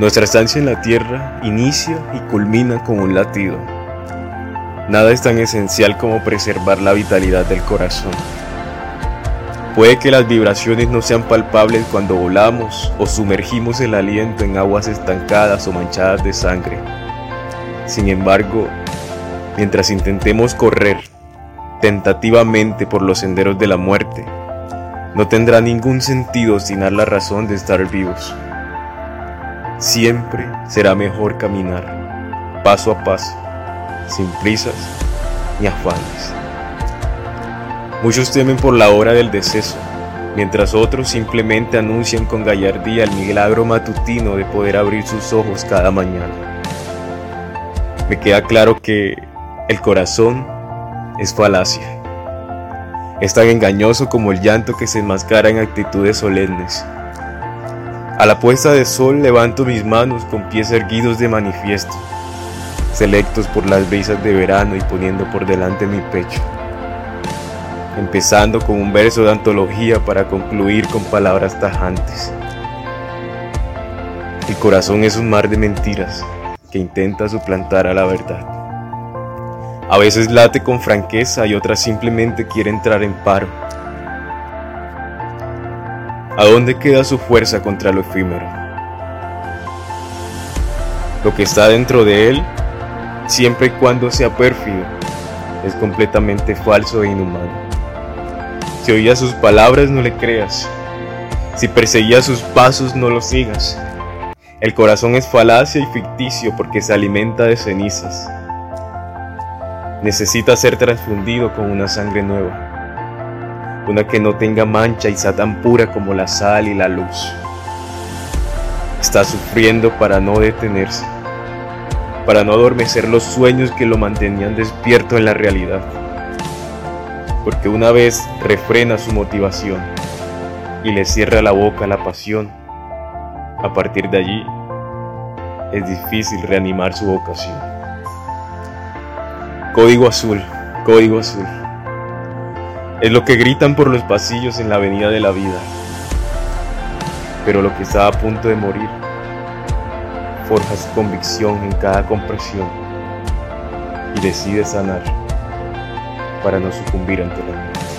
Nuestra estancia en la Tierra inicia y culmina con un latido. Nada es tan esencial como preservar la vitalidad del corazón. Puede que las vibraciones no sean palpables cuando volamos o sumergimos el aliento en aguas estancadas o manchadas de sangre. Sin embargo, mientras intentemos correr tentativamente por los senderos de la muerte, no tendrá ningún sentido sin dar la razón de estar vivos. Siempre será mejor caminar paso a paso, sin prisas ni afanes. Muchos temen por la hora del deceso, mientras otros simplemente anuncian con gallardía el milagro matutino de poder abrir sus ojos cada mañana. Me queda claro que el corazón es falacia. Es tan engañoso como el llanto que se enmascara en actitudes solemnes a la puesta de sol levanto mis manos con pies erguidos de manifiesto, selectos por las brisas de verano y poniendo por delante mi pecho. Empezando con un verso de antología para concluir con palabras tajantes. El corazón es un mar de mentiras que intenta suplantar a la verdad. A veces late con franqueza y otras simplemente quiere entrar en paro ¿A dónde queda su fuerza contra lo efímero? Lo que está dentro de él, siempre y cuando sea pérfido, es completamente falso e inhumano. Si oías sus palabras, no le creas. Si perseguías sus pasos, no los sigas. El corazón es falacia y ficticio porque se alimenta de cenizas. Necesita ser transfundido con una sangre nueva una que no tenga mancha y sea tan pura como la sal y la luz. Está sufriendo para no detenerse, para no adormecer los sueños que lo mantenían despierto en la realidad. Porque una vez refrena su motivación y le cierra la boca a la pasión, a partir de allí es difícil reanimar su vocación. Código azul, código azul. Es lo que gritan por los pasillos en la avenida de la vida. Pero lo que está a punto de morir forja su convicción en cada compresión y decide sanar para no sucumbir ante la.